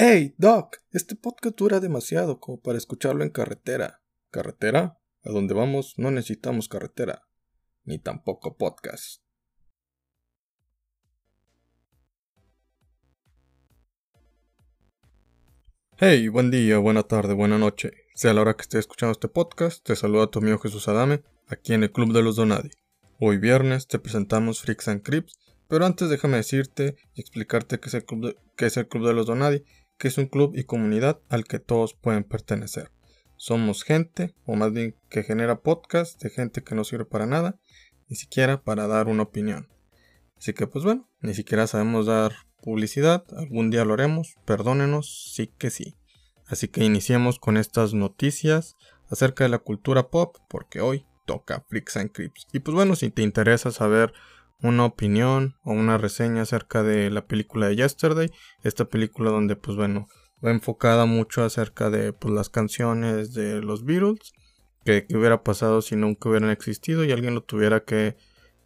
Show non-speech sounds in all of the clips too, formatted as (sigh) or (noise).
Hey, Doc, este podcast dura demasiado como para escucharlo en carretera. ¿Carretera? A donde vamos no necesitamos carretera, ni tampoco podcast. Hey, buen día, buena tarde, buena noche. Sea la hora que estés escuchando este podcast, te saluda tu amigo Jesús Adame, aquí en el Club de los Donadi. Hoy viernes te presentamos Freaks and Crips, pero antes déjame decirte y explicarte qué es el Club qué es el Club de los Donadi, que es un club y comunidad al que todos pueden pertenecer. Somos gente, o más bien que genera podcast de gente que no sirve para nada, ni siquiera para dar una opinión. Así que pues bueno, ni siquiera sabemos dar publicidad, algún día lo haremos, perdónenos, sí que sí. Así que iniciemos con estas noticias acerca de la cultura pop, porque hoy toca Freaks and Creeps. Y pues bueno, si te interesa saber una opinión o una reseña acerca de la película de Yesterday, esta película donde pues bueno, va enfocada mucho acerca de pues, las canciones de los Beatles, que, hubiera pasado si nunca hubieran existido y alguien lo tuviera que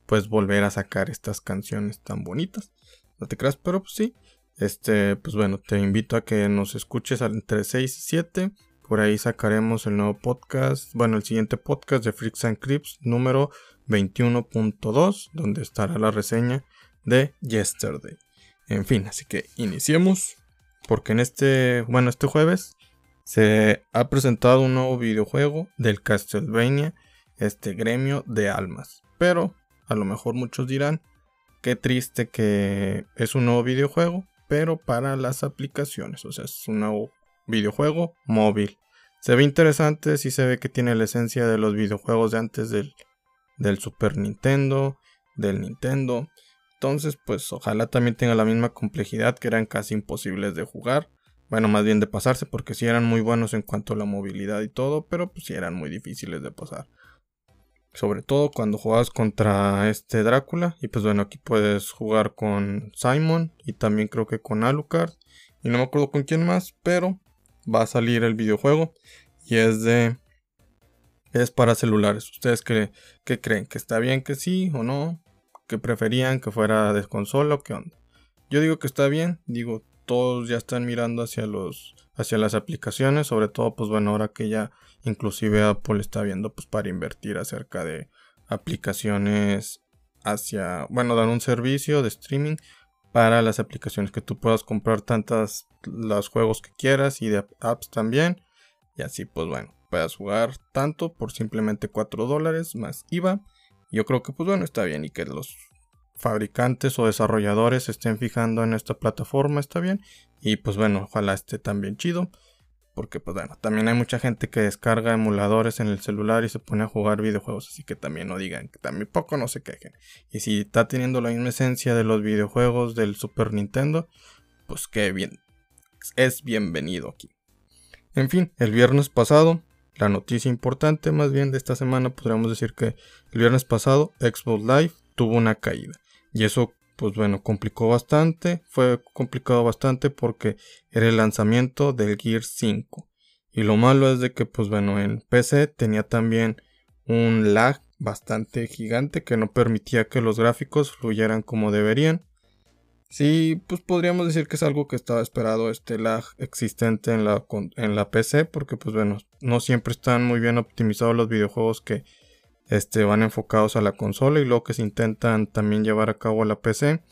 pues volver a sacar estas canciones tan bonitas. No te creas, pero pues sí. Este, pues bueno, te invito a que nos escuches entre 6 y 7. Por ahí sacaremos el nuevo podcast, bueno, el siguiente podcast de Freaks and Creeps número 21.2, donde estará la reseña de Yesterday. En fin, así que iniciemos, porque en este, bueno, este jueves se ha presentado un nuevo videojuego del Castlevania, este gremio de almas. Pero a lo mejor muchos dirán, qué triste que es un nuevo videojuego, pero para las aplicaciones, o sea, es un nuevo videojuego móvil. Se ve interesante, sí se ve que tiene la esencia de los videojuegos de antes del, del Super Nintendo, del Nintendo. Entonces, pues ojalá también tenga la misma complejidad que eran casi imposibles de jugar. Bueno, más bien de pasarse, porque sí eran muy buenos en cuanto a la movilidad y todo, pero pues sí eran muy difíciles de pasar. Sobre todo cuando jugabas contra este Drácula. Y pues bueno, aquí puedes jugar con Simon y también creo que con Alucard. Y no me acuerdo con quién más, pero va a salir el videojuego. Y es de... Es para celulares. ¿Ustedes qué, qué creen? ¿Que está bien que sí o no? ¿Que preferían que fuera de consola o qué onda? Yo digo que está bien. Digo, todos ya están mirando hacia los hacia las aplicaciones, sobre todo pues bueno, ahora que ya inclusive Apple está viendo pues para invertir acerca de aplicaciones hacia, bueno, dar un servicio de streaming para las aplicaciones que tú puedas comprar tantas los juegos que quieras y de apps también y así pues bueno, puedas jugar tanto por simplemente 4 dólares más IVA. Yo creo que pues bueno, está bien y que los fabricantes o desarrolladores estén fijando en esta plataforma, está bien. Y pues bueno, ojalá esté también chido. Porque pues bueno, también hay mucha gente que descarga emuladores en el celular y se pone a jugar videojuegos. Así que también no digan, que también poco no se quejen. Y si está teniendo la misma esencia de los videojuegos del Super Nintendo, pues qué bien. Es bienvenido aquí. En fin, el viernes pasado, la noticia importante más bien de esta semana, podríamos decir que el viernes pasado Xbox Live tuvo una caída. Y eso, pues bueno, complicó bastante. Fue complicado bastante porque era el lanzamiento del Gear 5. Y lo malo es de que, pues bueno, en PC tenía también un lag bastante gigante que no permitía que los gráficos fluyeran como deberían. Sí, pues podríamos decir que es algo que estaba esperado este lag existente en la, en la PC porque pues bueno, no siempre están muy bien optimizados los videojuegos que este, van enfocados a la consola y luego que se intentan también llevar a cabo a la PC.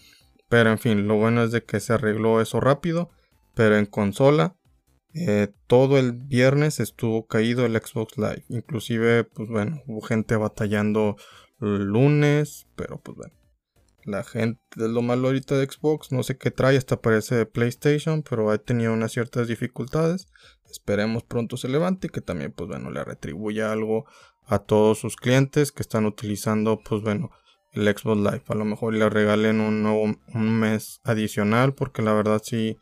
Pero en fin, lo bueno es de que se arregló eso rápido. Pero en consola, eh, todo el viernes estuvo caído el Xbox Live. Inclusive, pues bueno, hubo gente batallando lunes. Pero pues bueno. La gente, de lo malo ahorita de Xbox, no sé qué trae, hasta parece de PlayStation, pero ha tenido unas ciertas dificultades. Esperemos pronto se levante y que también, pues bueno, le retribuya algo a todos sus clientes que están utilizando, pues bueno, el Xbox Live. A lo mejor le regalen un nuevo un mes adicional, porque la verdad sí,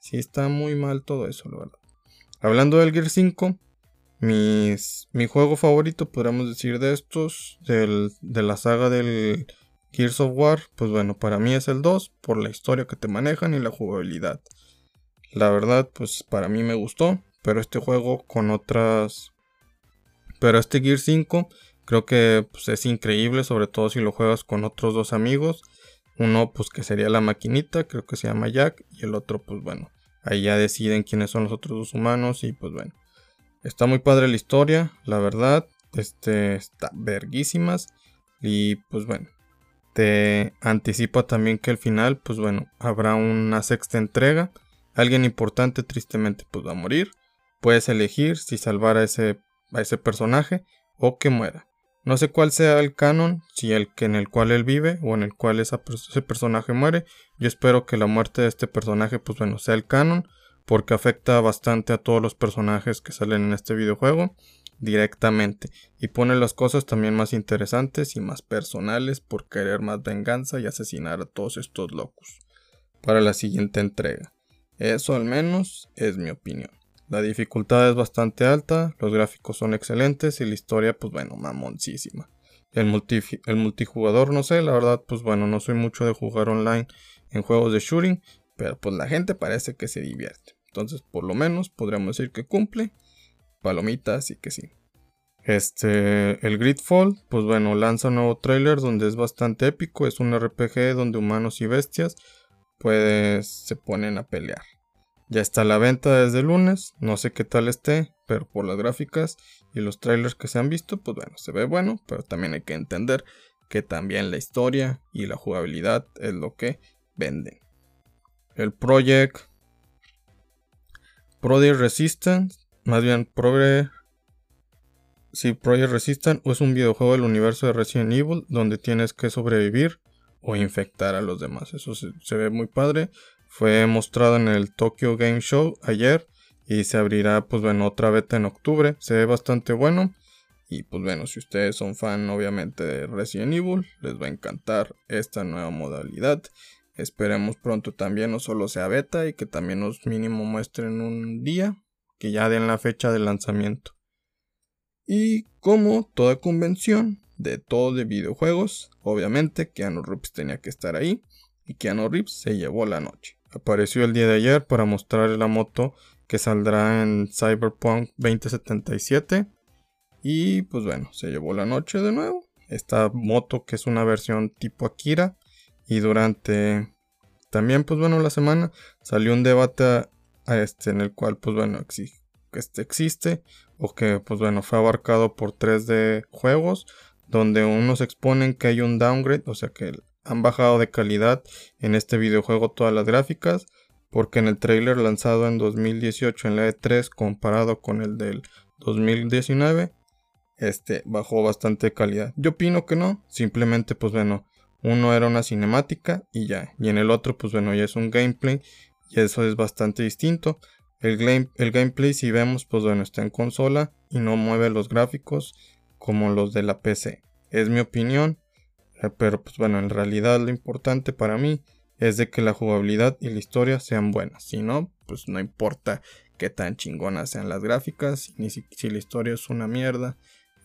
sí está muy mal todo eso, la verdad. Hablando del Gear 5, mis, mi juego favorito, podríamos decir, de estos, del, de la saga del Gears of War, pues bueno, para mí es el 2, por la historia que te manejan y la jugabilidad. La verdad, pues para mí me gustó, pero este juego con otras pero este Gear 5 creo que pues, es increíble, sobre todo si lo juegas con otros dos amigos. Uno pues que sería la maquinita, creo que se llama Jack, y el otro pues bueno, Ahí ya deciden quiénes son los otros dos humanos y pues bueno. Está muy padre la historia, la verdad. Este está verguísimas. Y pues bueno. Te anticipa también que al final, pues bueno, habrá una sexta entrega. Alguien importante tristemente pues va a morir. Puedes elegir si salvar a ese, a ese personaje o que muera. No sé cuál sea el canon, si el que en el cual él vive o en el cual ese personaje muere. Yo espero que la muerte de este personaje, pues bueno, sea el canon, porque afecta bastante a todos los personajes que salen en este videojuego directamente y pone las cosas también más interesantes y más personales por querer más venganza y asesinar a todos estos locos para la siguiente entrega. Eso al menos es mi opinión. La dificultad es bastante alta, los gráficos son excelentes y la historia, pues bueno, mamoncísima. El, el multijugador, no sé, la verdad, pues bueno, no soy mucho de jugar online en juegos de shooting, pero pues la gente parece que se divierte. Entonces, por lo menos podríamos decir que cumple. Palomitas y que sí. Este, el Gridfall, pues bueno, lanza un nuevo trailer donde es bastante épico. Es un RPG donde humanos y bestias pues se ponen a pelear. Ya está a la venta desde el lunes, no sé qué tal esté, pero por las gráficas y los trailers que se han visto, pues bueno, se ve bueno, pero también hay que entender que también la historia y la jugabilidad es lo que venden. El Project Project Resistance, más bien Progre Sí, Project Resistance es un videojuego del universo de Resident Evil donde tienes que sobrevivir o infectar a los demás. Eso se, se ve muy padre. Fue mostrado en el Tokyo Game Show ayer y se abrirá pues bueno otra beta en octubre. Se ve bastante bueno. Y pues bueno, si ustedes son fan obviamente de Resident Evil, les va a encantar esta nueva modalidad. Esperemos pronto también no solo sea beta y que también nos mínimo muestren un día, que ya den la fecha de lanzamiento. Y como toda convención de todo de videojuegos, obviamente Keanu Reeves tenía que estar ahí y Keanu Reeves se llevó la noche apareció el día de ayer para mostrar la moto que saldrá en Cyberpunk 2077. Y pues bueno, se llevó la noche de nuevo. Esta moto que es una versión tipo Akira. Y durante también pues bueno la semana salió un debate este en el cual pues bueno este existe o que pues bueno fue abarcado por 3D juegos donde unos exponen que hay un downgrade, o sea que han bajado de calidad en este videojuego todas las gráficas, porque en el trailer lanzado en 2018 en la E3 comparado con el del 2019, este bajó bastante calidad. Yo opino que no, simplemente pues bueno, uno era una cinemática y ya, y en el otro pues bueno, ya es un gameplay y eso es bastante distinto. El, el gameplay si vemos pues bueno, está en consola y no mueve los gráficos como los de la PC. Es mi opinión, eh, pero pues bueno, en realidad lo importante para mí es de que la jugabilidad y la historia sean buenas. Si no, pues no importa qué tan chingonas sean las gráficas, ni si, la historia es una mierda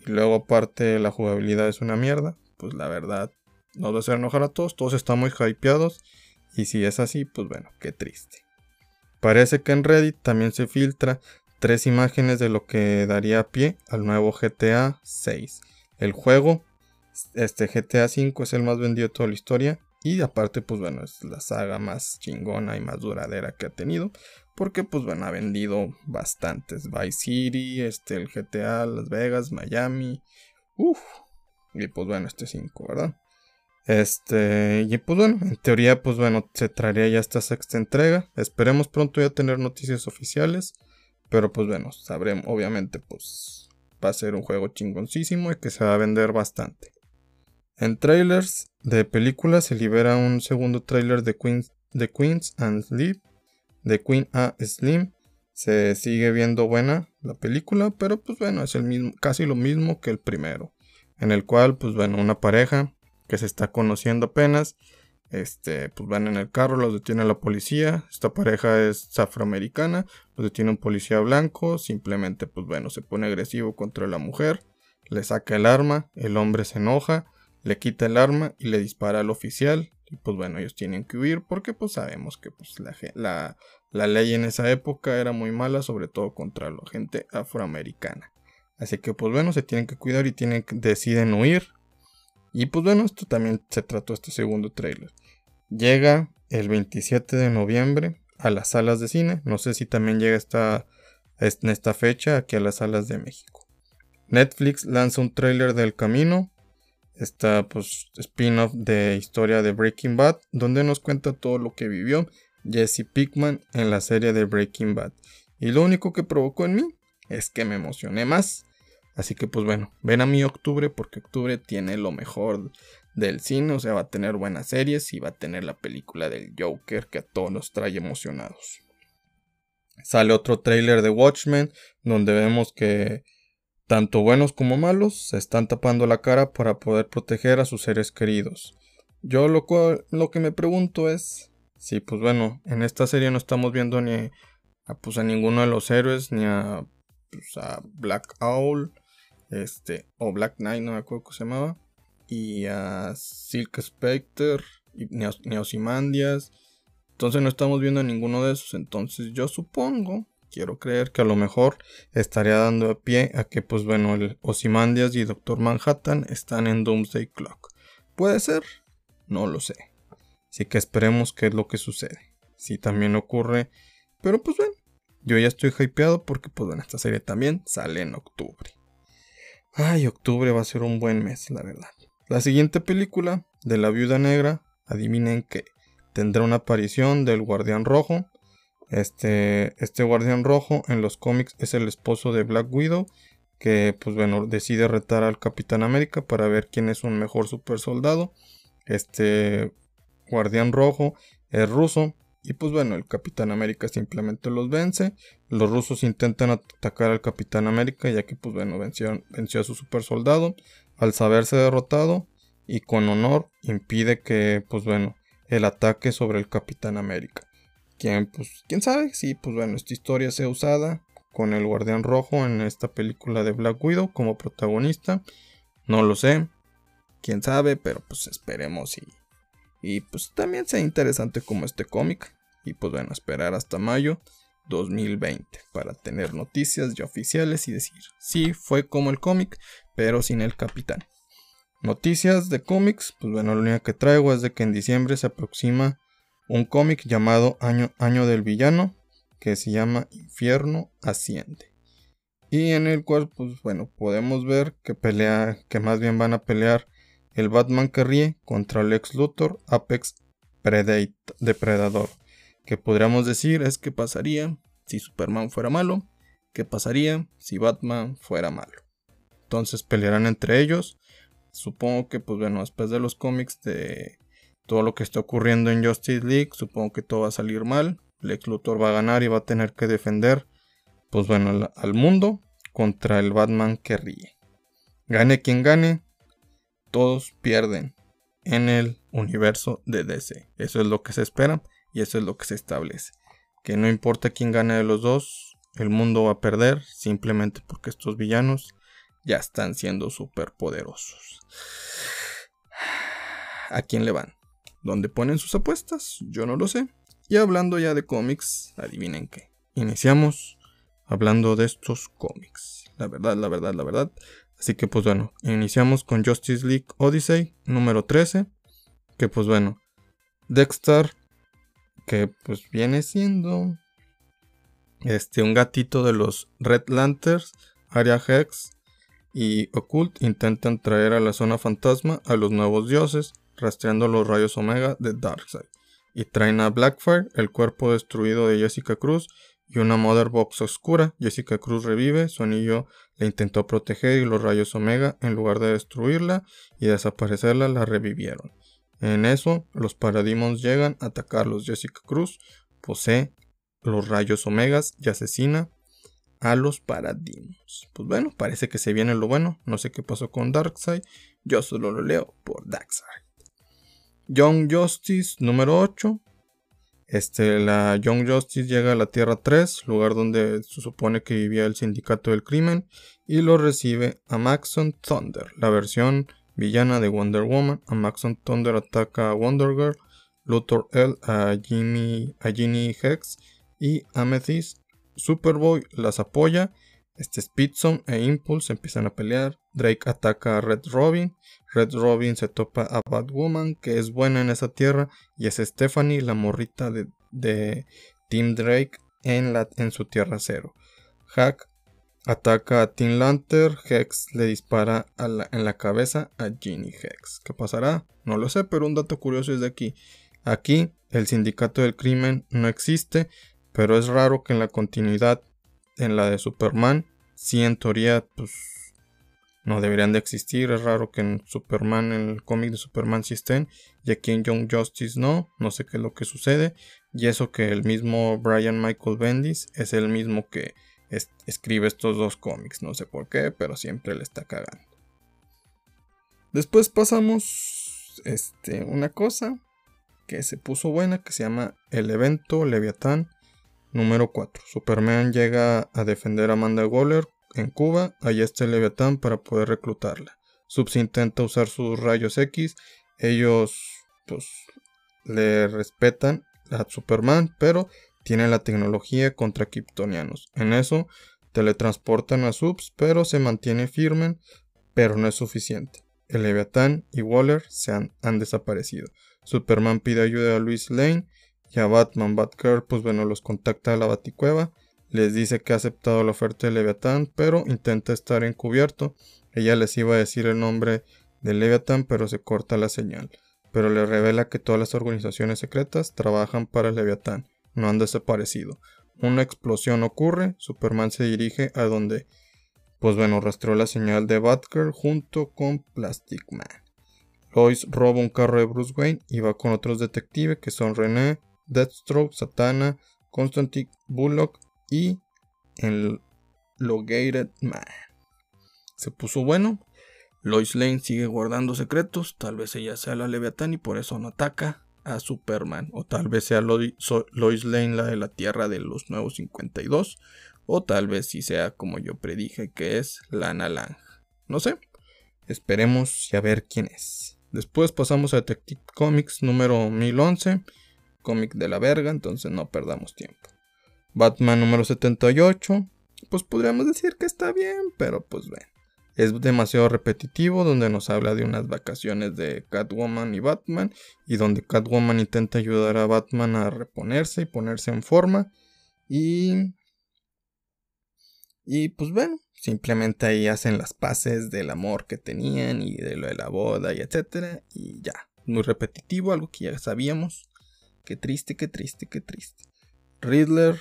y luego aparte la jugabilidad es una mierda, pues la verdad nos va a hacer enojar a todos, todos están muy hypeados y si es así, pues bueno, qué triste. Parece que en Reddit también se filtra tres imágenes de lo que daría pie al nuevo GTA 6. El juego este GTA V es el más vendido de toda la historia. Y aparte, pues bueno, es la saga más chingona y más duradera que ha tenido. Porque, pues bueno, ha vendido bastantes. Vice City, este, el GTA, Las Vegas, Miami. Uff. Y pues bueno, este 5, ¿verdad? Este, y pues bueno, en teoría, pues bueno, se traería ya esta sexta entrega. Esperemos pronto ya tener noticias oficiales. Pero pues bueno, sabremos, obviamente, pues va a ser un juego chingoncísimo y que se va a vender bastante. En trailers de películas se libera un segundo trailer de Queens, de Queens and Slim, de Queen A Slim. Se sigue viendo buena la película, pero pues bueno, es el mismo, casi lo mismo que el primero. En el cual, pues bueno, una pareja que se está conociendo apenas. Este, pues van en el carro, los detiene la policía. Esta pareja es afroamericana, los detiene un policía blanco. Simplemente, pues bueno, se pone agresivo contra la mujer, le saca el arma, el hombre se enoja le quita el arma y le dispara al oficial. Y pues bueno, ellos tienen que huir porque pues sabemos que pues la, la, ley en esa época era muy mala, sobre todo contra la gente afroamericana. Así que pues bueno, se tienen que cuidar y tienen, deciden huir. Y pues bueno, esto también se trató este segundo trailer. Llega el 27 de noviembre a las salas de cine. No sé si también llega esta, en esta fecha aquí a las salas de México. Netflix lanza un tráiler del camino. Esta pues spin-off de historia de Breaking Bad, donde nos cuenta todo lo que vivió Jesse Pickman en la serie de Breaking Bad. Y lo único que provocó en mí es que me emocioné más. Así que pues bueno, ven a mi octubre porque octubre tiene lo mejor del cine, o sea, va a tener buenas series y va a tener la película del Joker que a todos nos trae emocionados. Sale otro tráiler de Watchmen donde vemos que tanto buenos como malos se están tapando la cara para poder proteger a sus seres queridos. Yo lo, lo que me pregunto es si pues bueno, en esta serie no estamos viendo ni a, pues, a ninguno de los héroes ni a, pues, a Black Owl este o Black Knight, no me acuerdo cómo se llamaba y a Silk Spectre y Neosimandias. Entonces no estamos viendo a ninguno de esos. Entonces yo supongo, quiero creer que a lo mejor estaría dando pie a que, pues bueno, el Osimandias y Doctor Manhattan están en Doomsday Clock. ¿Puede ser? No lo sé. Así que esperemos qué es lo que sucede. Si también ocurre. Pero pues bueno, yo ya estoy hypeado porque pues bueno, esta serie también sale en octubre. Ay, octubre va a ser un buen mes, la verdad. La siguiente película de la Viuda Negra, adivinen que tendrá una aparición del Guardián Rojo. Este, este Guardián Rojo en los cómics es el esposo de Black Widow, que pues bueno, decide retar al Capitán América para ver quién es un mejor super soldado. Este Guardián Rojo es ruso y pues bueno, el Capitán América simplemente los vence. Los rusos intentan atacar al Capitán América ya que pues bueno, venció, venció a su super soldado al saberse derrotado y con honor impide que, pues bueno, el ataque sobre el Capitán América. Quien, pues, quién sabe si, pues bueno, esta historia sea usada con el Guardián Rojo en esta película de Black Widow como protagonista. No lo sé, quién sabe, pero pues esperemos y, y pues también sea interesante como este cómic. Y pues bueno, esperar hasta mayo 2020 para tener noticias ya oficiales y decir, sí, fue como el cómic, pero sin el capitán. Noticias de cómics, pues bueno, lo único que traigo es de que en diciembre se aproxima un cómic llamado Año, Año del Villano, que se llama Infierno Asciende. Y en el cual, pues bueno, podemos ver que pelea, que más bien van a pelear el Batman que ríe contra el ex Luthor Apex Depredador. Que podríamos decir es que pasaría si Superman fuera malo, qué pasaría si Batman fuera malo. Entonces pelearán entre ellos. Supongo que, pues bueno, después de los cómics de todo lo que está ocurriendo en Justice League, supongo que todo va a salir mal. Lex Luthor va a ganar y va a tener que defender, pues bueno, al mundo contra el Batman que ríe. Gane quien gane, todos pierden en el universo de DC. Eso es lo que se espera y eso es lo que se establece. Que no importa quién gane de los dos, el mundo va a perder simplemente porque estos villanos ya están siendo súper poderosos. ¿A quién le van? ¿Dónde ponen sus apuestas? Yo no lo sé. Y hablando ya de cómics, adivinen qué. Iniciamos hablando de estos cómics. La verdad, la verdad, la verdad. Así que pues bueno, iniciamos con Justice League Odyssey número 13. Que pues bueno, Dexter, que pues viene siendo este, un gatito de los Red Lanterns, Aria Hex, y Occult intentan traer a la zona fantasma a los nuevos dioses, rastreando los rayos Omega de Darkseid. Y traen a Blackfire, el cuerpo destruido de Jessica Cruz, y una Mother Box oscura. Jessica Cruz revive, su anillo la intentó proteger y los rayos Omega, en lugar de destruirla y desaparecerla, la revivieron. En eso, los Parademons llegan a atacarlos. Jessica Cruz posee los rayos Omegas y asesina a los paradigmas. Pues bueno, parece que se viene lo bueno. No sé qué pasó con Darkseid. Yo solo lo leo por Darkseid. Young Justice número 8. Este, la Young Justice llega a la Tierra 3, lugar donde se supone que vivía el sindicato del crimen, y lo recibe a Maxon Thunder, la versión villana de Wonder Woman. A Maxon Thunder ataca a Wonder Girl, Luthor L a Jimmy, a Ginny Hex y Amethyst Superboy las apoya. Este Speedson e Impulse empiezan a pelear. Drake ataca a Red Robin. Red Robin se topa a Batwoman, que es buena en esa tierra. Y es Stephanie, la morrita de, de Tim Drake en, la, en su Tierra Cero. Hack ataca a Tim Lantern, Hex le dispara en la cabeza a Ginny Hex. ¿Qué pasará? No lo sé, pero un dato curioso es de aquí. Aquí el sindicato del crimen no existe, pero es raro que en la continuidad, en la de Superman, si en teoría, pues no deberían de existir. Es raro que en Superman, en el cómic de Superman sí estén, y aquí en Young Justice no. No sé qué es lo que sucede. Y eso que el mismo Brian Michael Bendis es el mismo que escribe estos dos cómics. No sé por qué, pero siempre le está cagando. Después pasamos este, una cosa que se puso buena que se llama El evento Leviatán número 4. Superman llega a defender a Amanda Waller en Cuba. Allá está el Leviatán para poder reclutarla. Subs intenta usar sus rayos X. Ellos pues le respetan a Superman, pero tienen la tecnología contra kryptonianos. En eso teletransportan a Subs, pero se mantiene firme, pero no es suficiente. El Leviatán y Waller se han, desaparecido. Superman pide ayuda a Luis Lane y a Batman. Batgirl, pues bueno, los contacta a la Baticueva. Les dice que ha aceptado la oferta de Leviatán, pero intenta estar encubierto. Ella les iba a decir el nombre de Leviatán, pero se corta la señal. Pero le revela que todas las organizaciones secretas trabajan para Leviatán, no han desaparecido. Una explosión ocurre, Superman se dirige a donde pues bueno, rastreó la señal de Batgirl junto con Plastic Man. Lois roba un carro de Bruce Wayne y va con otros detectives que son René, Deathstroke, Satana, Constantine Bullock y el Logated Man. Se puso bueno. Lois Lane sigue guardando secretos. Tal vez ella sea la Leviatán y por eso no ataca a Superman. O tal vez sea Lois Lane la de la Tierra de los Nuevos 52. O tal vez si sea como yo predije que es Lana Lang. No sé. Esperemos y a ver quién es. Después pasamos a Detective Comics número 1011. Cómic de la verga, entonces no perdamos tiempo. Batman número 78. Pues podríamos decir que está bien, pero pues ven. Es demasiado repetitivo, donde nos habla de unas vacaciones de Catwoman y Batman, y donde Catwoman intenta ayudar a Batman a reponerse y ponerse en forma. Y y pues bueno, simplemente ahí hacen las paces del amor que tenían y de lo de la boda y etcétera. Y ya, muy repetitivo, algo que ya sabíamos. Qué triste, qué triste, qué triste. Riddler,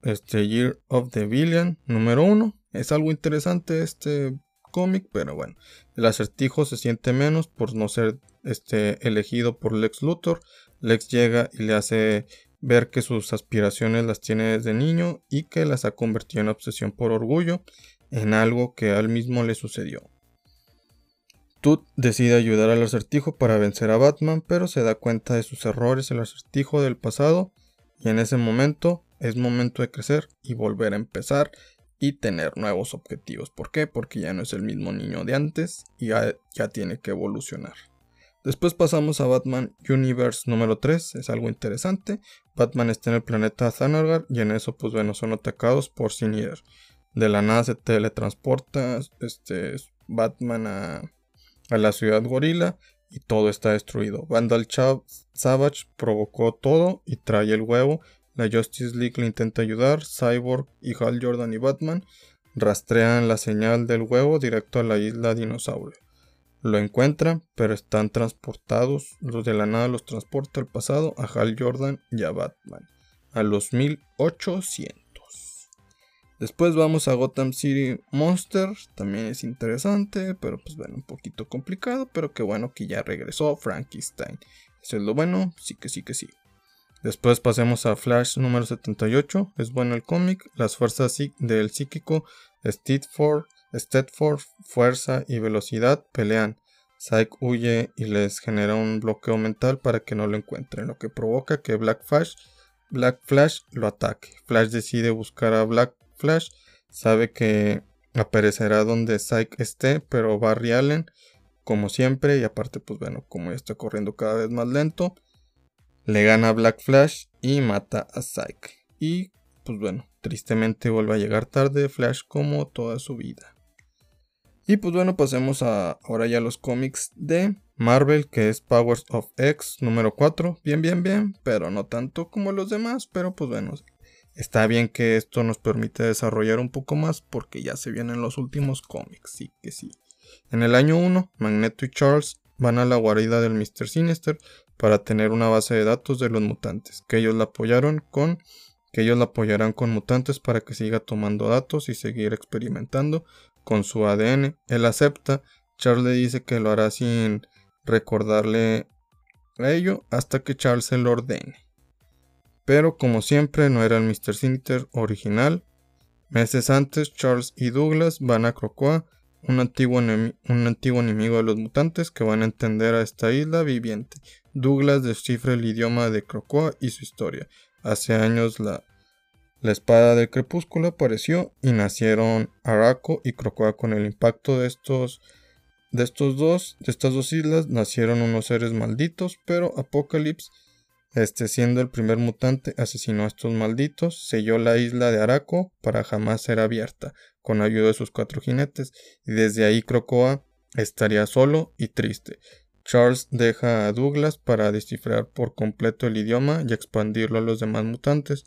este Year of the Villain, número uno. Es algo interesante este cómic, pero bueno, el acertijo se siente menos por no ser este, elegido por Lex Luthor. Lex llega y le hace ver que sus aspiraciones las tiene desde niño y que las ha convertido en obsesión por orgullo, en algo que a él mismo le sucedió. Tut decide ayudar al acertijo para vencer a Batman, pero se da cuenta de sus errores el acertijo del pasado y en ese momento es momento de crecer y volver a empezar y tener nuevos objetivos. ¿Por qué? Porque ya no es el mismo niño de antes y ya, tiene que evolucionar. Después pasamos a Batman Universe número 3, es algo interesante. Batman está en el planeta Thanagar y en eso pues bueno son atacados por Sinister. De la nada se teletransporta este, Batman a, a la ciudad gorila y todo está destruido. Vandal Savage provocó todo y trae el huevo. La Justice League le intenta ayudar. Cyborg y Hal Jordan y Batman rastrean la señal del huevo directo a la isla dinosaurio. Lo encuentran, pero están transportados. Los de la nada los transporta al pasado a Hal Jordan y a Batman. A los 1800. Después vamos a Gotham City Monster. También es interesante, pero pues bueno, un poquito complicado. Pero qué bueno que ya regresó Frankenstein. Eso es lo bueno, sí que sí que sí. Después pasemos a Flash número 78. Es bueno el cómic. Las fuerzas del psíquico Steadford Steadford, fuerza y velocidad pelean. Psyche huye y les genera un bloqueo mental para que no lo encuentren, lo que provoca que Black Flash, Black Flash lo ataque. Flash decide buscar a Black Flash, sabe que aparecerá donde Psyche esté, pero Barry Allen, como siempre, y aparte, pues bueno, como ya está corriendo cada vez más lento, le gana Black Flash y mata a Psyche. Y pues bueno, tristemente vuelve a llegar tarde Flash como toda su vida. Y pues bueno, pasemos a ahora ya los cómics de Marvel, que es Powers of X número 4. Bien, bien, bien, pero no tanto como los demás, pero pues bueno, está bien que esto nos permite desarrollar un poco más porque ya se vienen los últimos cómics, sí que sí. En el año 1, Magneto y Charles van a la guarida del Mr. Sinister para tener una base de datos de los mutantes, que ellos la apoyaron con que ellos la apoyarán con mutantes para que siga tomando datos y seguir experimentando con su ADN. Él acepta, Charles le dice que lo hará sin recordarle a ello hasta que Charles se lo ordene. Pero como siempre no era el Mr. Sinter original. Meses antes Charles y Douglas van a Crocoa, un antiguo, enemigo de los mutantes que van a entender a esta isla viviente. Douglas descifra el idioma de Crocoa y su historia. Hace años la, espada del crepúsculo apareció y nacieron Araco y Crocoa con el impacto de estos de estos dos, de estas dos islas nacieron unos seres malditos, pero Apocalypse, este siendo el primer mutante, asesinó a estos malditos, selló la isla de Araco para jamás ser abierta, con ayuda de sus cuatro jinetes, y desde ahí Crocoa estaría solo y triste. Charles deja a Douglas para descifrar por completo el idioma y expandirlo a los demás mutantes.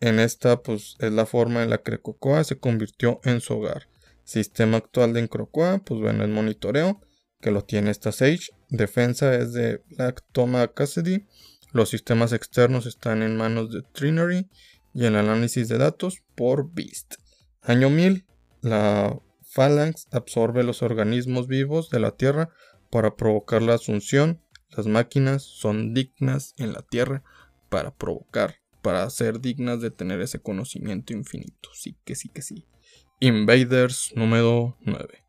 En esta, pues, es la forma en la que Crocoa se convirtió en su hogar. Sistema actual de Encrocoa, pues bueno, es monitoreo, que lo tiene esta Sage. Defensa es de Black Toma Cassidy. Los sistemas externos están en manos de Trinary y el análisis de datos por Beast. Año 1000, la Phalanx absorbe los organismos vivos de la Tierra para provocar la asunción. Las máquinas son dignas en la Tierra para provocar, para ser dignas de tener ese conocimiento infinito. Sí que sí que sí. Invaders número 9.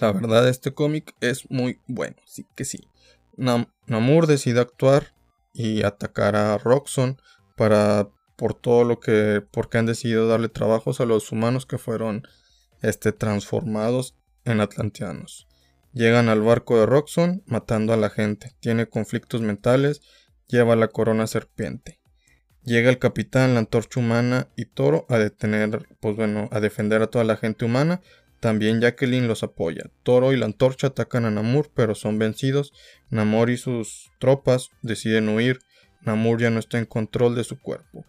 La verdad este cómic es muy bueno, sí que sí. Namur decide actuar y atacar a Roxxon para por todo lo que porque han decidido darle trabajos a los humanos que fueron este, transformados en atlanteanos. Llegan al barco de Roxxon matando a la gente, tiene conflictos mentales, lleva la corona serpiente. Llega el capitán, la antorcha humana y Toro a detener, pues bueno, a defender a toda la gente humana. También Jacqueline los apoya. Toro y la antorcha atacan a Namur, pero son vencidos. Namor y sus tropas deciden huir. Namur ya no está en control de su cuerpo.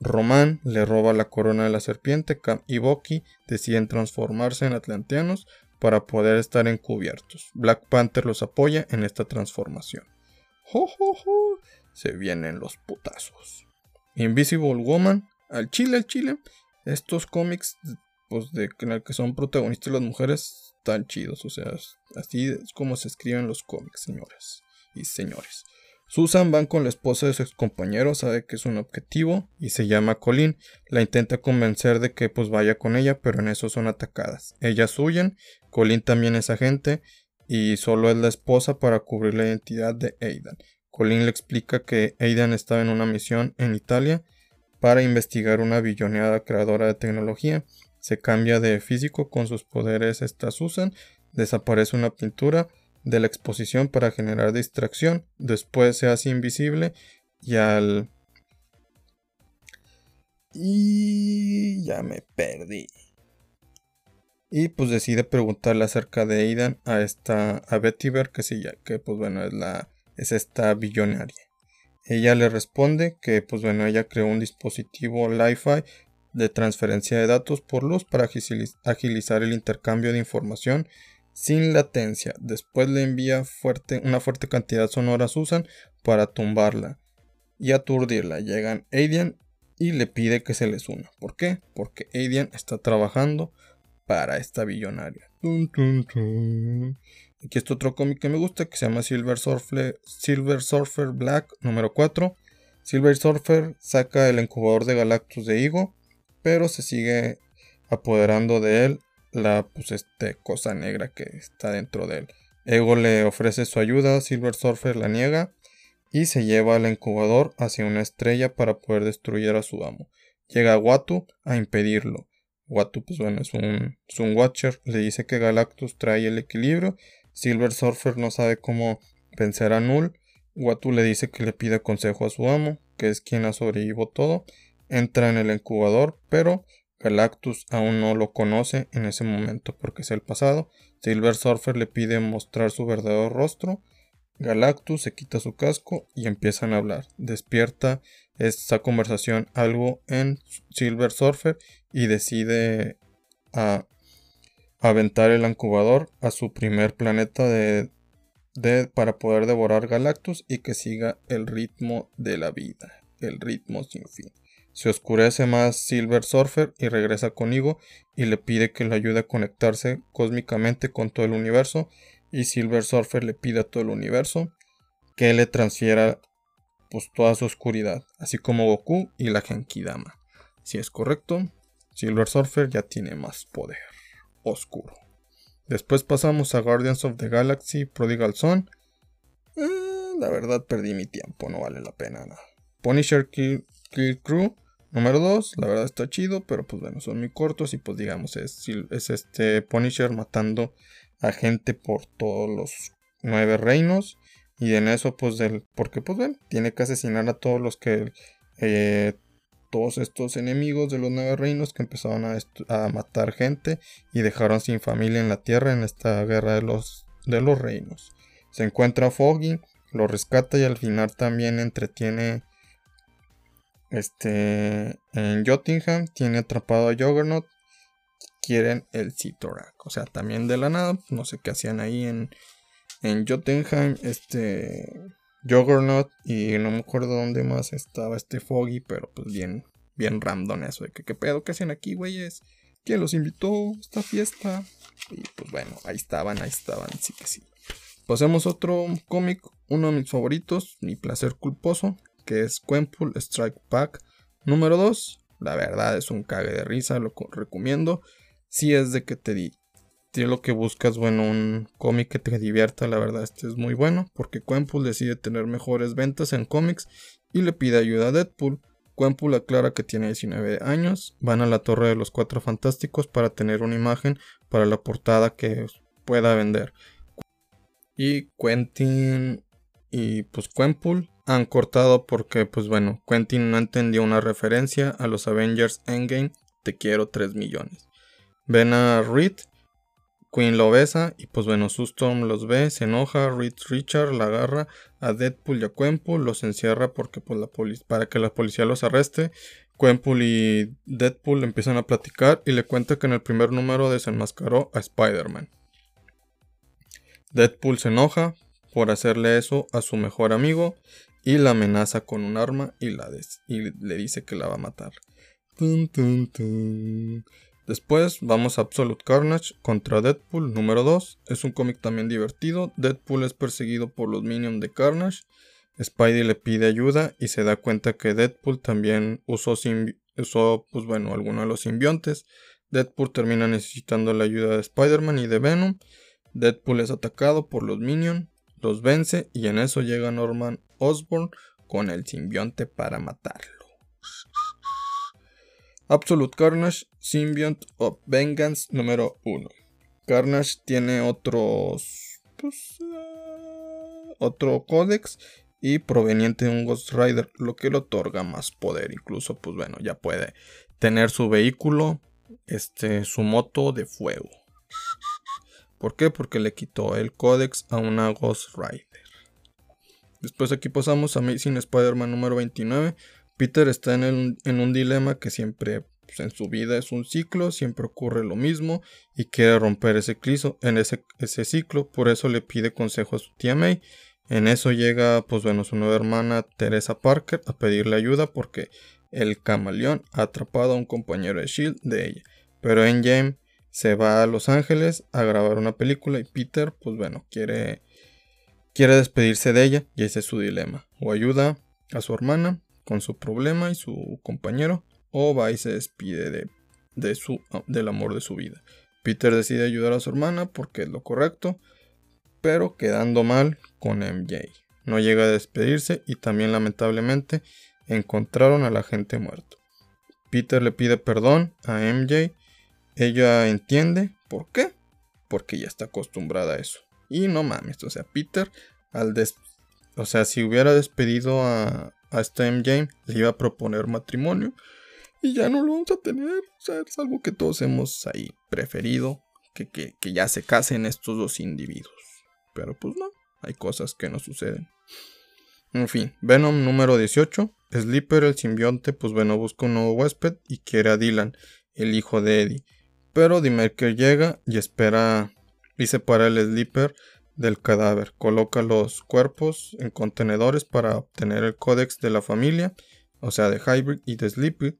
Román le roba la corona de la serpiente. Cam y Bucky deciden transformarse en atlanteanos para poder estar encubiertos. Black Panther los apoya en esta transformación. ¡Jo, se vienen los putazos. Invisible Woman, al chile, al chile. Estos cómics, pues de que son protagonistas las mujeres, están chidos. O sea, así es como se escriben los cómics, señores y señores. Susan van con la esposa de su ex compañero, sabe que es un objetivo y se llama Colin. La intenta convencer de que pues vaya con ella, pero en eso son atacadas. Ellas huyen, Colin también es agente y solo es la esposa para cubrir la identidad de Aidan. Colin le explica que Aidan estaba en una misión en Italia para investigar una billoneada creadora de tecnología. Se cambia de físico con sus poderes esta Susan, desaparece una pintura de la exposición para generar distracción, después se hace invisible y al... Y ya me perdí. Y pues decide preguntarle acerca de Aidan a esta a Betty que sí, ya que pues bueno, es la es esta billonaria. Ella le responde que, pues bueno, ella creó un dispositivo Li-Fi de transferencia de datos por luz para agilizar el intercambio de información sin latencia. Después le envía fuerte, una fuerte cantidad sonora a Susan para tumbarla y aturdirla. Llegan Aidan y le pide que se les una. ¿Por qué? Porque Aidan está trabajando para esta billonaria. Aquí está otro cómic que me gusta que se llama Silver Surfer, Silver Surfer Black número 4. Silver Surfer saca el incubador de Galactus de Igo, pero se sigue apoderando de él la pues este cosa negra que está dentro de él. Ego le ofrece su ayuda, Silver Surfer la niega y se lleva al incubador hacia una estrella para poder destruir a su amo. Llega Watu a impedirlo. Watu, pues bueno, es un, Watcher, le dice que Galactus trae el equilibrio Silver Surfer no sabe cómo vencer a Null. Watu le dice que le pide consejo a su amo, que es quien ha sobrevivido todo. Entra en el incubador, pero Galactus aún no lo conoce en ese momento porque es el pasado. Silver Surfer le pide mostrar su verdadero rostro. Galactus se quita su casco y empiezan a hablar. Despierta esa conversación algo en Silver Surfer y decide a aventar el incubador a su primer planeta de, de, para poder devorar Galactus y que siga el ritmo de la vida, el ritmo sin fin. Se oscurece más Silver Surfer y regresa con Igo y le pide que le ayude a conectarse cósmicamente con todo el universo y Silver Surfer le pide a todo el universo que le transfiera pues toda su oscuridad, así como Goku y la Genkidama. Si es correcto, Silver Surfer ya tiene más poder oscuro. Después pasamos a Guardians of the Galaxy Prodigal Son. Eh, la verdad perdí mi tiempo, no vale la pena nada. Punisher Kill Crew Número 2, la verdad está chido, pero pues bueno, son muy cortos y pues digamos, es, es este Punisher matando a gente por todos los nueve reinos. Y en eso, pues, del, porque pues bueno, tiene que asesinar a todos los que, eh, todos estos enemigos de los nueve reinos que empezaron a, a, matar gente y dejaron sin familia en la tierra en esta guerra de los, de los reinos. Se encuentra Foggy, lo rescata y al final también entretiene este, en Jotunheim tiene atrapado a Juggernaut. Quieren el Citorak. O sea, también de la nada. No sé qué hacían ahí en, en Jotunheim. Este. Juggernaut. Y no me acuerdo dónde más estaba este Foggy. Pero pues bien. Bien random eso. De qué pedo. ¿Qué hacen aquí, güeyes? ¿Quién los invitó a esta fiesta? Y pues bueno, ahí estaban, ahí estaban. Sí que sí. Pasemos otro cómic. Uno de mis favoritos. Mi placer culposo que es Quempool Strike Pack número 2. La verdad es un cague de risa, lo recomiendo. Si es de que te di. Si lo que buscas, bueno, un cómic que te divierta, la verdad este es muy bueno, porque Quempool decide tener mejores ventas en cómics y le pide ayuda a Deadpool. Quempool aclara que tiene 19 años, van a la Torre de los Cuatro Fantásticos para tener una imagen para la portada que pueda vender. Y Quentin y pues Quempool han cortado porque, pues bueno, Quentin no entendió una referencia a los Avengers Endgame, te quiero 3 millones. Ven a Reed, Queen lo besa y pues bueno, Sustorm los ve, se enoja, Reed Richard la agarra a Deadpool y a Quenpool, los encierra porque pues la para que la policía los arreste. Quenpool y Deadpool empiezan a platicar y le cuenta que en el primer número desenmascaró a Spider-Man. Deadpool se enoja por hacerle eso a su mejor amigo y la amenaza con un arma y, la y le dice que la va a matar. Después vamos a Absolute Carnage contra Deadpool número 2. Es un cómic también divertido. Deadpool es perseguido por los minions de Carnage. Spidey le pide ayuda y se da cuenta que Deadpool también usó, usó pues bueno, alguno de los simbiontes. Deadpool termina necesitando la ayuda de Spider-Man y de Venom. Deadpool es atacado por los minions los vence y en eso llega Norman Osborn con el simbionte para matarlo. Absolute Carnage Symbiont of Vengeance número 1. Carnage tiene otros. Pues, uh, otro códex y proveniente de un Ghost Rider, lo que le otorga más poder. Incluso, pues bueno, ya puede tener su vehículo, este, su moto de fuego. ¿Por qué? Porque le quitó el códex a una Ghost Rider. Después aquí pasamos a Amazing Spider-Man número 29. Peter está en, un dilema que siempre pues, en su vida es un ciclo, siempre ocurre lo mismo y quiere romper ese, en ese, ese ciclo, por eso le pide consejo a su tía May. En eso llega, pues bueno, su nueva hermana Teresa Parker a pedirle ayuda porque el camaleón ha atrapado a un compañero de Shield de ella. Pero en James se va a Los Ángeles a grabar una película y Peter, pues bueno, quiere, quiere despedirse de ella y ese es su dilema. O ayuda a su hermana con su problema y su compañero, o va y se despide de, de su, del amor de su vida. Peter decide ayudar a su hermana porque es lo correcto, pero quedando mal con MJ. No llega a despedirse y también lamentablemente encontraron a la gente muerto. Peter le pide perdón a MJ ella entiende por qué. Porque ya está acostumbrada a eso. Y no mames, o sea, Peter, al des o sea, si hubiera despedido a, a este MJ, le iba a proponer matrimonio. y ya no lo vamos a tener. O sea, es algo que todos hemos ahí preferido, que, que, que ya se casen estos dos individuos. Pero pues no, hay cosas que no suceden. En fin, Venom número 18. Sleeper, el simbionte, pues bueno, busca un nuevo huésped y quiere a Dylan, el hijo de Eddie. Pero Dimerker llega y espera y separa el Sleeper del cadáver. Coloca los cuerpos en contenedores para obtener el códex de la familia, o sea, de Hybrid y de Sleeper.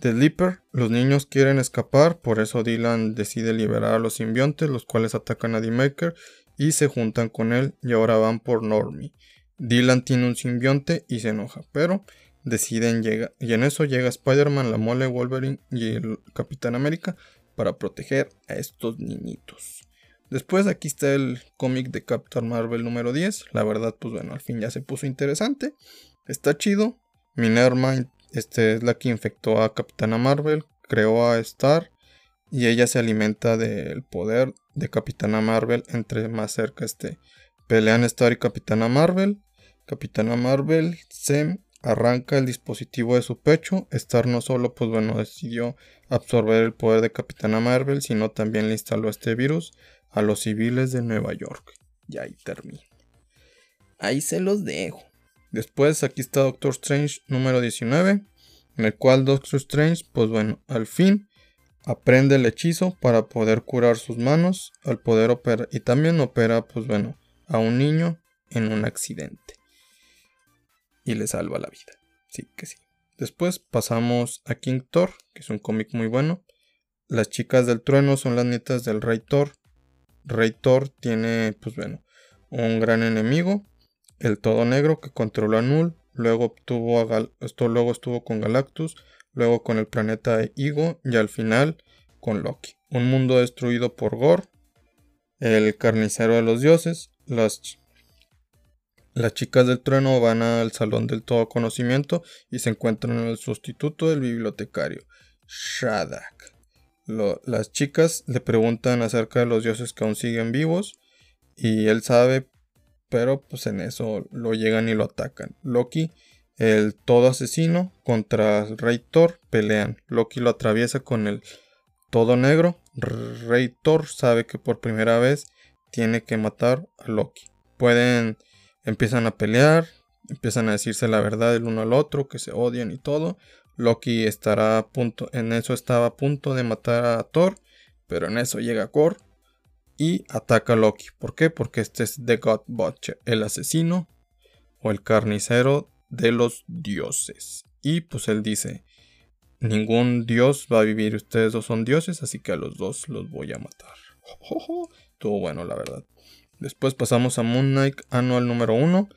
De Sleeper, los niños quieren escapar, por eso Dylan decide liberar a los simbiontes, los cuales atacan a D-Maker y se juntan con él y ahora van por Normie. Dylan tiene un simbionte y se enoja, pero deciden llegar y en eso llega Spider-Man, la mole, Wolverine y el Capitán América para proteger a estos niñitos. Después aquí está el cómic de Captain Marvel número 10. La verdad, pues bueno, al fin ya se puso interesante. Está chido. Minerva este, es la que infectó a Capitana Marvel, creó a Star y ella se alimenta del poder de Capitana Marvel entre más cerca esté. Pelean Star y Capitana Marvel. Capitana Marvel se arranca el dispositivo de su pecho. Star no solo, pues bueno, decidió absorber el poder de Capitana Marvel, sino también le instaló este virus a los civiles de Nueva York. Y ahí termina. Ahí se los dejo. Después aquí está Doctor Strange número 19, en el cual Doctor Strange, pues bueno, al fin aprende el hechizo para poder curar sus manos, al poder operar y también opera, pues bueno, a un niño en un accidente y le salva la vida. Sí que sí. Después pasamos a King Thor, que es un cómic muy bueno. Las chicas del trueno son las nietas del rey Thor. Rey Thor tiene, pues bueno, un gran enemigo, el Todo Negro, que controló a Null. Luego, obtuvo esto, luego estuvo con Galactus, luego con el planeta Igo y al final con Loki. Un mundo destruido por Gore, el carnicero de los dioses. Las las chicas del trueno van al salón del todo conocimiento y se encuentran en el sustituto del bibliotecario, Shadak. las chicas le preguntan acerca de los dioses que aún siguen vivos y él sabe, pero pues en eso lo llegan y lo atacan. Loki, el todo asesino, contra rey Thor pelean. Loki lo atraviesa con el todo negro. Rey Thor sabe que por primera vez tiene que matar a Loki. Pueden Empiezan a pelear, empiezan a decirse la verdad el uno al otro, que se odian y todo. Loki estará a punto, en eso estaba a punto de matar a Thor, pero en eso llega Thor y ataca a Loki. ¿Por qué? Porque este es The God Butcher, el asesino o el carnicero de los dioses. Y pues él dice, ningún dios va a vivir, ustedes dos son dioses, así que a los dos los voy a matar. (laughs) Estuvo bueno, la verdad. Después pasamos a Moon Knight anual número 1.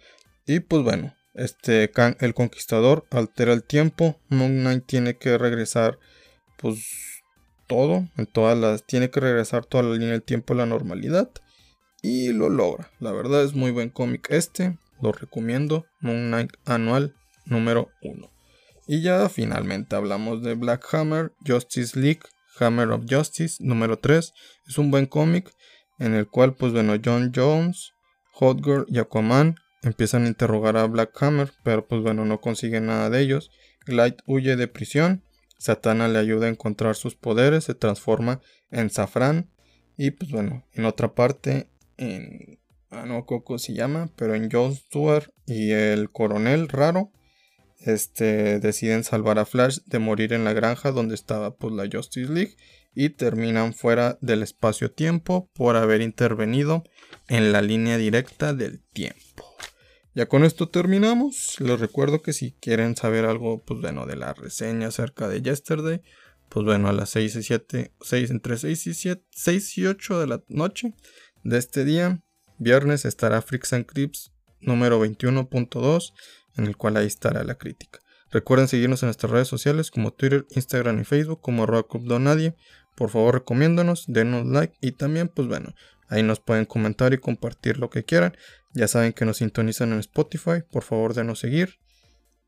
Y pues bueno, este el conquistador altera el tiempo. Moon Knight tiene que regresar pues todo, en todas las tiene que regresar toda la línea del tiempo a la normalidad y lo logra. La verdad es muy buen cómic este, lo recomiendo. Moon Knight anual número 1. Y ya finalmente hablamos de Black Hammer, Justice League, Hammer of Justice número 3. Es un buen cómic en el cual, pues bueno, John Jones, Hotgirl y Aquaman empiezan a interrogar a Black Hammer, pero pues bueno, no consiguen nada de ellos. Light huye de prisión, Satana le ayuda a encontrar sus poderes, se transforma en Safran y pues bueno, en otra parte, en... Ah, no, Coco se llama, pero en John Stewart y el coronel raro, este, deciden salvar a Flash de morir en la granja donde estaba pues la Justice League y terminan fuera del espacio-tiempo por haber intervenido en la línea directa del tiempo. Ya con esto terminamos. Les recuerdo que si quieren saber algo, pues bueno, de la reseña acerca de Yesterday, pues bueno, a las 6 y 7, 6 entre 6 y 7, 6 y 8 de la noche de este día, viernes estará Freaks and Crips número 21.2, en el cual ahí estará la crítica. Recuerden seguirnos en nuestras redes sociales como Twitter, Instagram y Facebook como Donadie. Por favor, recomiéndanos, denos like y también, pues bueno, ahí nos pueden comentar y compartir lo que quieran. Ya saben que nos sintonizan en Spotify, por favor, denos seguir.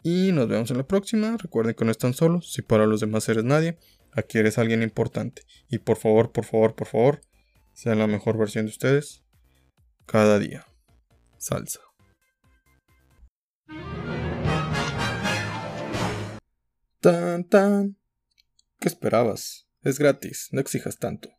Y nos vemos en la próxima. Recuerden que no están solos, si para los demás eres nadie, aquí eres alguien importante. Y por favor, por favor, por favor, sean la mejor versión de ustedes cada día. Salsa. Tan tan. ¿Qué esperabas? Es gratis, no exijas tanto.